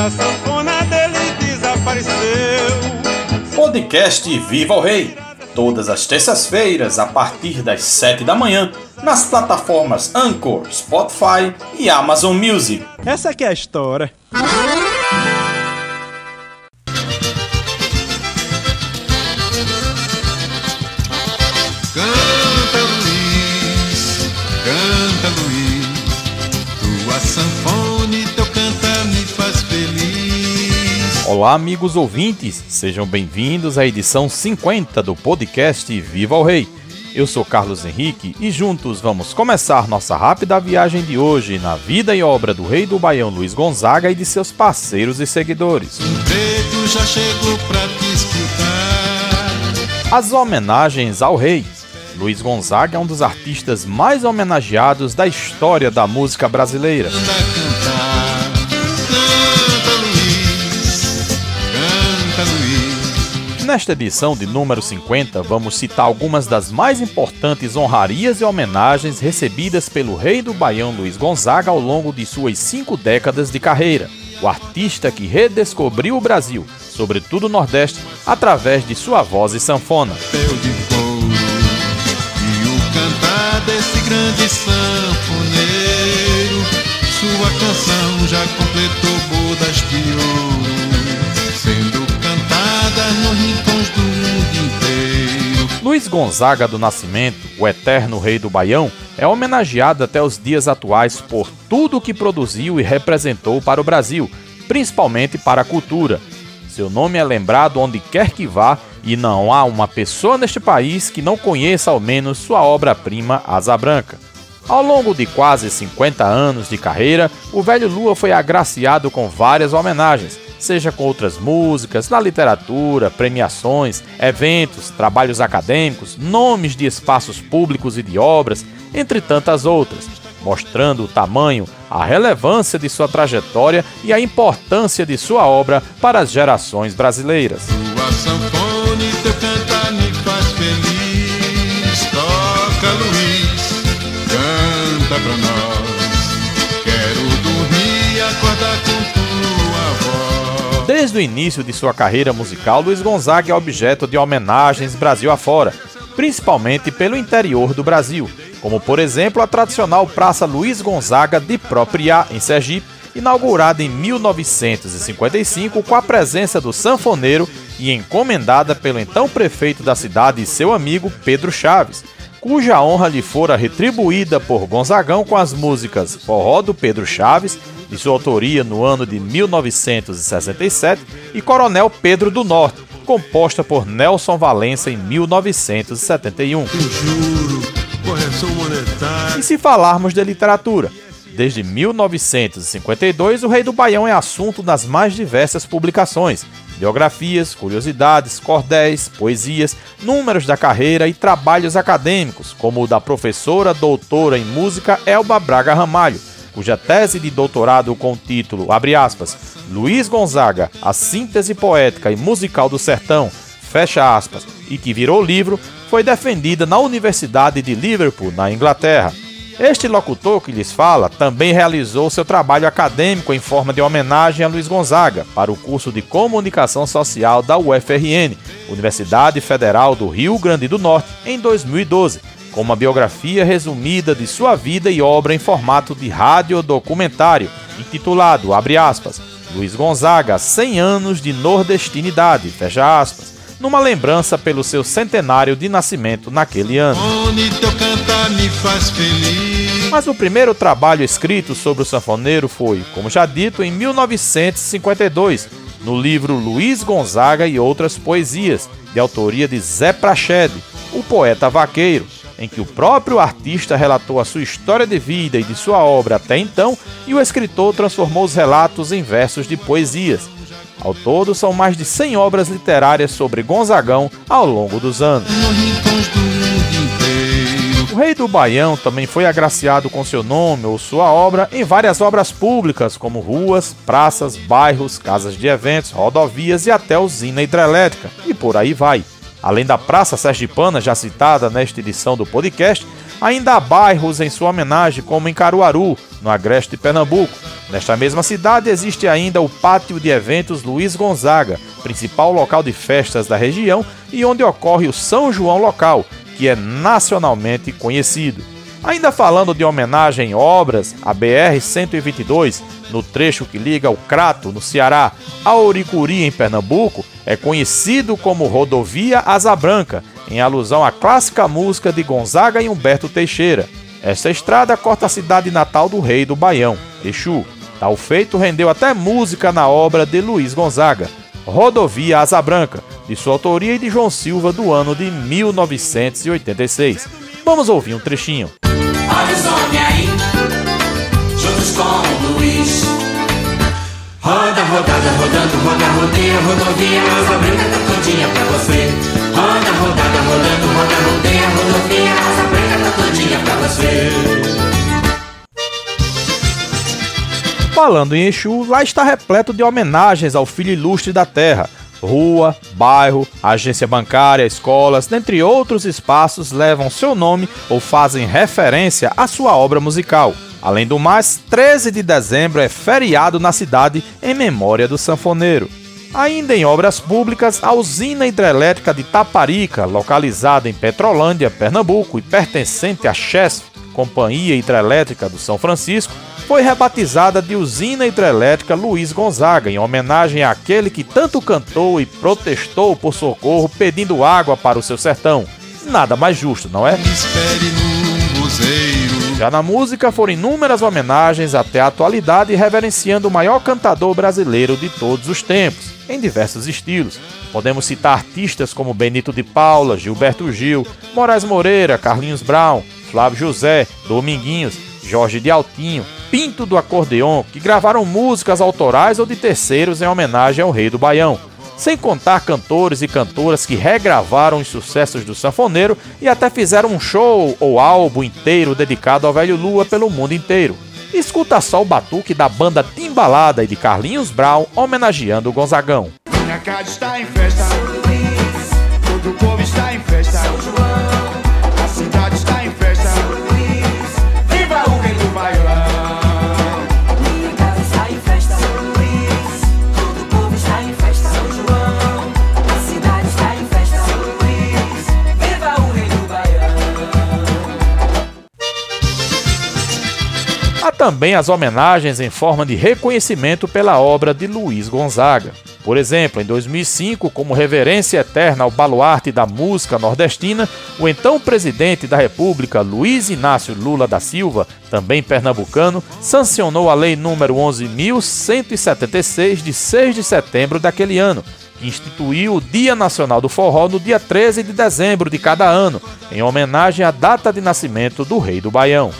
minha sanfona dele desapareceu. Podcast Viva o Rei. Todas as terças-feiras, a partir das 7 da manhã, nas plataformas Anchor, Spotify e Amazon Music. Essa aqui é a história. Olá, amigos ouvintes, sejam bem-vindos à edição 50 do podcast Viva o Rei. Eu sou Carlos Henrique e juntos vamos começar nossa rápida viagem de hoje na vida e obra do rei do Baião Luiz Gonzaga e de seus parceiros e seguidores. As homenagens ao rei. Luiz Gonzaga é um dos artistas mais homenageados da história da música brasileira. Nesta edição de número 50, vamos citar algumas das mais importantes honrarias e homenagens recebidas pelo rei do Baião Luiz Gonzaga ao longo de suas cinco décadas de carreira. O artista que redescobriu o Brasil, sobretudo o Nordeste, através de sua voz e sanfona. sua canção já completou bodas Luiz Gonzaga do Nascimento, o eterno rei do Baião, é homenageado até os dias atuais por tudo o que produziu e representou para o Brasil, principalmente para a cultura. Seu nome é lembrado onde quer que vá e não há uma pessoa neste país que não conheça ao menos sua obra-prima Asa Branca. Ao longo de quase 50 anos de carreira, o velho Lua foi agraciado com várias homenagens, seja com outras músicas, na literatura, premiações, eventos, trabalhos acadêmicos, nomes de espaços públicos e de obras, entre tantas outras, mostrando o tamanho, a relevância de sua trajetória e a importância de sua obra para as gerações brasileiras. Desde o início de sua carreira musical, Luiz Gonzaga é objeto de homenagens Brasil afora, principalmente pelo interior do Brasil, como por exemplo a tradicional Praça Luiz Gonzaga de Propriá, em Sergipe, inaugurada em 1955 com a presença do sanfoneiro e encomendada pelo então prefeito da cidade e seu amigo Pedro Chaves, cuja honra lhe fora retribuída por Gonzagão com as músicas Forró do Pedro Chaves de sua autoria no ano de 1967, e Coronel Pedro do Norte, composta por Nelson Valença em 1971. E se falarmos de literatura, Desde 1952, o Rei do Baião é assunto nas mais diversas publicações, biografias, curiosidades, cordéis, poesias, números da carreira e trabalhos acadêmicos, como o da professora doutora em música Elba Braga Ramalho, cuja tese de doutorado com o título, abre aspas, Luiz Gonzaga, a síntese poética e musical do sertão, fecha aspas, e que virou livro, foi defendida na Universidade de Liverpool, na Inglaterra. Este locutor que lhes fala também realizou seu trabalho acadêmico em forma de homenagem a Luiz Gonzaga para o curso de Comunicação Social da UFRN, Universidade Federal do Rio Grande do Norte, em 2012, com uma biografia resumida de sua vida e obra em formato de radiodocumentário, intitulado, abre aspas, Luiz Gonzaga, 100 anos de nordestinidade, fecha aspas, numa lembrança pelo seu centenário de nascimento naquele ano. Mas o primeiro trabalho escrito sobre o sanfoneiro foi, como já dito, em 1952, no livro Luiz Gonzaga e Outras Poesias, de autoria de Zé Prachede, o poeta vaqueiro, em que o próprio artista relatou a sua história de vida e de sua obra até então, e o escritor transformou os relatos em versos de poesias. Ao todo, são mais de 100 obras literárias sobre Gonzagão ao longo dos anos. O rei do Baião também foi agraciado com seu nome ou sua obra em várias obras públicas, como ruas, praças, bairros, casas de eventos, rodovias e até usina hidrelétrica, e por aí vai. Além da Praça Sergipana, já citada nesta edição do podcast, ainda há bairros em sua homenagem, como em Caruaru, no agreste de Pernambuco, Nesta mesma cidade existe ainda o Pátio de Eventos Luiz Gonzaga, principal local de festas da região e onde ocorre o São João local, que é nacionalmente conhecido. Ainda falando de homenagem em obras, a BR-122, no trecho que liga o Crato, no Ceará, a Oricuri, em Pernambuco, é conhecido como Rodovia Asa Branca, em alusão à clássica música de Gonzaga e Humberto Teixeira. Esta estrada corta a cidade natal do rei do Baião, Exu. Tal feito rendeu até música na obra de Luiz Gonzaga, Rodovia Asa Branca, de sua autoria e de João Silva do ano de 1986. Vamos ouvir um trechinho. Olha os homens aí, juntos com Luiz. Roda, rodada, rodando, roda, rodeia, rodovia, asa branca tá todinha pra você. Roda, rodada, rodando, roda, rodeia, rodovia, asa branca tá todinha pra você. Falando em Exu, lá está repleto de homenagens ao filho ilustre da terra, Rua, bairro, agência bancária, escolas, dentre outros espaços levam seu nome ou fazem referência à sua obra musical. Além do mais, 13 de dezembro é feriado na cidade em memória do sanfoneiro. Ainda em obras públicas, a usina hidrelétrica de Taparica, localizada em Petrolândia, Pernambuco e pertencente à Chesf, Companhia Hidrelétrica do São Francisco, foi rebatizada de Usina Hidrelétrica Luiz Gonzaga, em homenagem àquele que tanto cantou e protestou por socorro pedindo água para o seu sertão. Nada mais justo, não é? Já na música foram inúmeras homenagens até a atualidade reverenciando o maior cantador brasileiro de todos os tempos, em diversos estilos. Podemos citar artistas como Benito de Paula, Gilberto Gil, Moraes Moreira, Carlinhos Brown, Flávio José, Dominguinhos, Jorge de Altinho, Pinto do Acordeon, que gravaram músicas autorais ou de terceiros em homenagem ao Rei do Baião. Sem contar cantores e cantoras que regravaram os sucessos do sanfoneiro e até fizeram um show ou álbum inteiro dedicado ao Velho Lua pelo mundo inteiro. Escuta só o batuque da banda Timbalada e de Carlinhos Brown homenageando o Gonzagão. Minha casa está em festa, também as homenagens em forma de reconhecimento pela obra de Luiz Gonzaga. Por exemplo, em 2005, como reverência eterna ao baluarte da música nordestina, o então presidente da República, Luiz Inácio Lula da Silva, também pernambucano, sancionou a Lei nº 11.176 de 6 de setembro daquele ano, que instituiu o Dia Nacional do Forró no dia 13 de dezembro de cada ano, em homenagem à data de nascimento do Rei do Baião.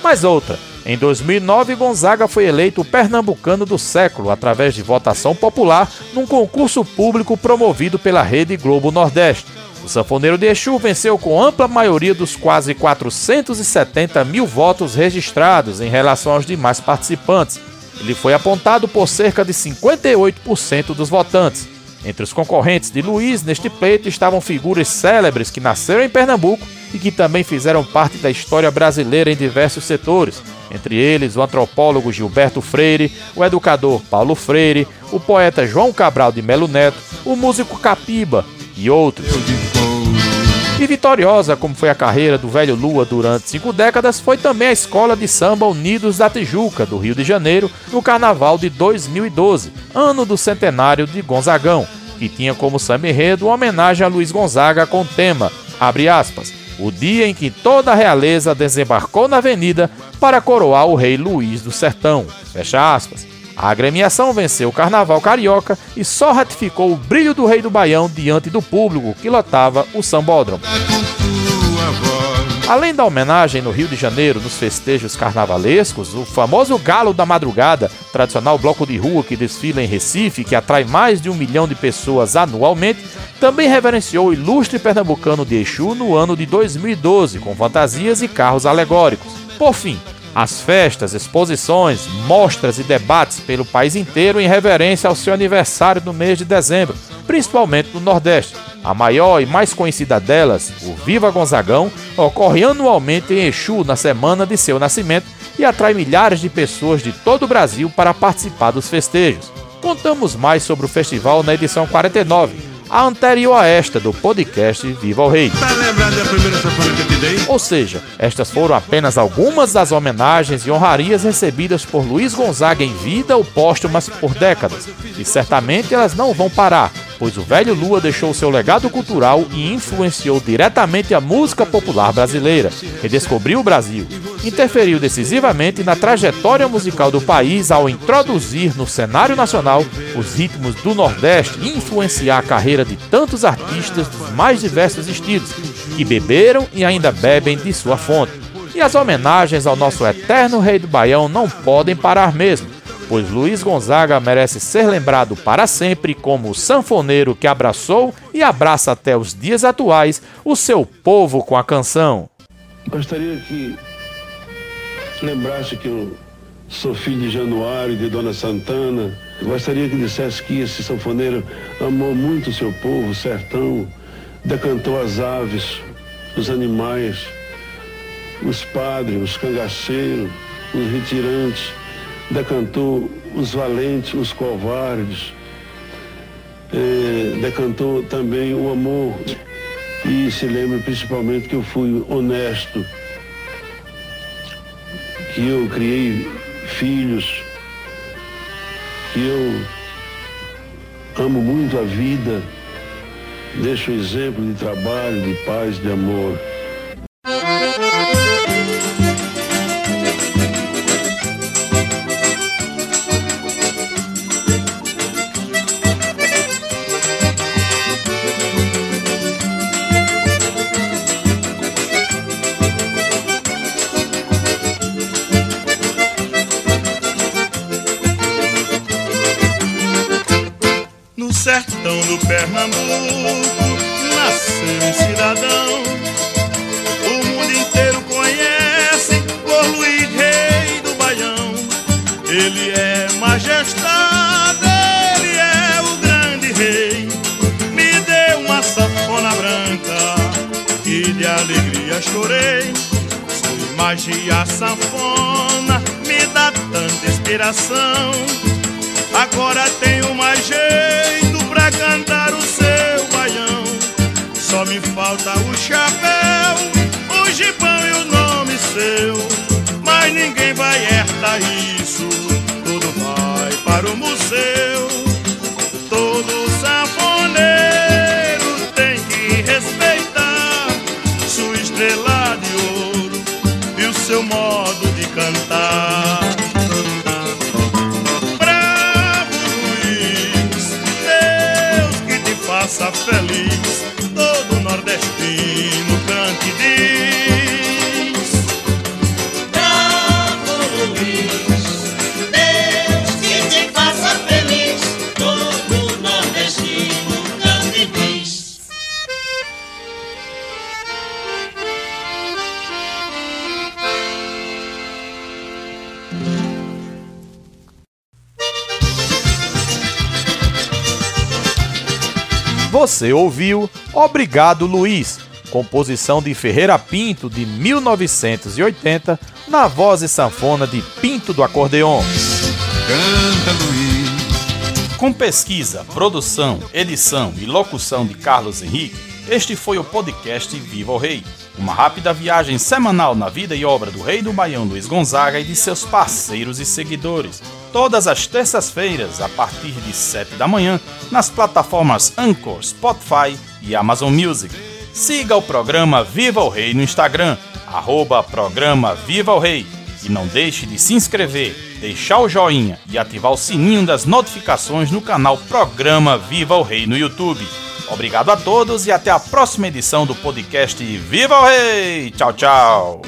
Mais outra, em 2009, Gonzaga foi eleito o pernambucano do século através de votação popular num concurso público promovido pela Rede Globo Nordeste. O sanfoneiro de Exu venceu com ampla maioria dos quase 470 mil votos registrados em relação aos demais participantes. Ele foi apontado por cerca de 58% dos votantes. Entre os concorrentes de Luiz neste pleito estavam figuras célebres que nasceram em Pernambuco e que também fizeram parte da história brasileira em diversos setores, entre eles o antropólogo Gilberto Freire, o educador Paulo Freire, o poeta João Cabral de Melo Neto, o músico Capiba e outros. E vitoriosa como foi a carreira do velho Lua durante cinco décadas, foi também a Escola de Samba Unidos da Tijuca, do Rio de Janeiro, no Carnaval de 2012, ano do centenário de Gonzagão, que tinha como samba enredo uma homenagem a Luiz Gonzaga com o tema, abre aspas, o dia em que toda a realeza desembarcou na avenida para coroar o rei Luís do Sertão. Fecha aspas. A agremiação venceu o carnaval carioca e só ratificou o brilho do rei do Baião diante do público que lotava o sambódromo. Além da homenagem no Rio de Janeiro nos festejos carnavalescos, o famoso Galo da Madrugada, tradicional bloco de rua que desfila em Recife, que atrai mais de um milhão de pessoas anualmente, também reverenciou o ilustre pernambucano de Exu no ano de 2012, com fantasias e carros alegóricos. Por fim, as festas, exposições, mostras e debates pelo país inteiro em reverência ao seu aniversário no mês de dezembro, principalmente no Nordeste. A maior e mais conhecida delas, o Viva Gonzagão, ocorre anualmente em Exu na semana de seu nascimento e atrai milhares de pessoas de todo o Brasil para participar dos festejos. Contamos mais sobre o festival na edição 49, a anterior a esta do podcast Viva o Rei. Tá? Ou seja, estas foram apenas algumas das homenagens e honrarias recebidas por Luiz Gonzaga em vida ou póstumas por décadas. E certamente elas não vão parar, pois o velho Lua deixou seu legado cultural e influenciou diretamente a música popular brasileira, redescobriu o Brasil, interferiu decisivamente na trajetória musical do país ao introduzir no cenário nacional os ritmos do Nordeste e influenciar a carreira de tantos artistas dos mais diversos estilos, que beberam e ainda bebem de sua fonte. E as homenagens ao nosso eterno rei do Baião não podem parar mesmo, pois Luiz Gonzaga merece ser lembrado para sempre como o sanfoneiro que abraçou e abraça até os dias atuais o seu povo com a canção. Gostaria que lembrasse que eu sou filho de Januário, de Dona Santana. Gostaria que dissesse que esse sanfoneiro amou muito o seu povo, o sertão, decantou as aves, os animais, os padres, os cangaceiros, os retirantes, decantou os valentes, os covardes, é, decantou também o amor. E se lembra principalmente que eu fui honesto que eu criei filhos, que eu amo muito a vida, deixo exemplo de trabalho, de paz, de amor. Pernambuco nasceu um cidadão. O mundo inteiro conhece por Luiz Rei do Baião. Ele é majestade, ele é o grande rei. Me deu uma sanfona branca e de alegria chorei. Sua magia sanfona me dá tanta inspiração. Agora tenho mais jeito pra cantar o seu baião. Só me falta o chapéu, o gibão e o nome seu. Mas ninguém vai herdar isso, tudo vai para o museu. Todo sanfoneiro tem que respeitar sua estrela de ouro e o seu modo de cantar. Você ouviu Obrigado Luiz, composição de Ferreira Pinto de 1980, na voz e sanfona de Pinto do Acordeon. Canta Luiz. Com pesquisa, produção, edição e locução de Carlos Henrique, este foi o podcast Viva o Rei. Uma rápida viagem semanal na vida e obra do rei do Baião Luiz Gonzaga e de seus parceiros e seguidores todas as terças-feiras, a partir de 7 da manhã, nas plataformas Anchor, Spotify e Amazon Music. Siga o programa Viva o Rei no Instagram, arroba programa Viva o Rei. E não deixe de se inscrever, deixar o joinha e ativar o sininho das notificações no canal Programa Viva o Rei no YouTube. Obrigado a todos e até a próxima edição do podcast Viva o Rei! Tchau, tchau!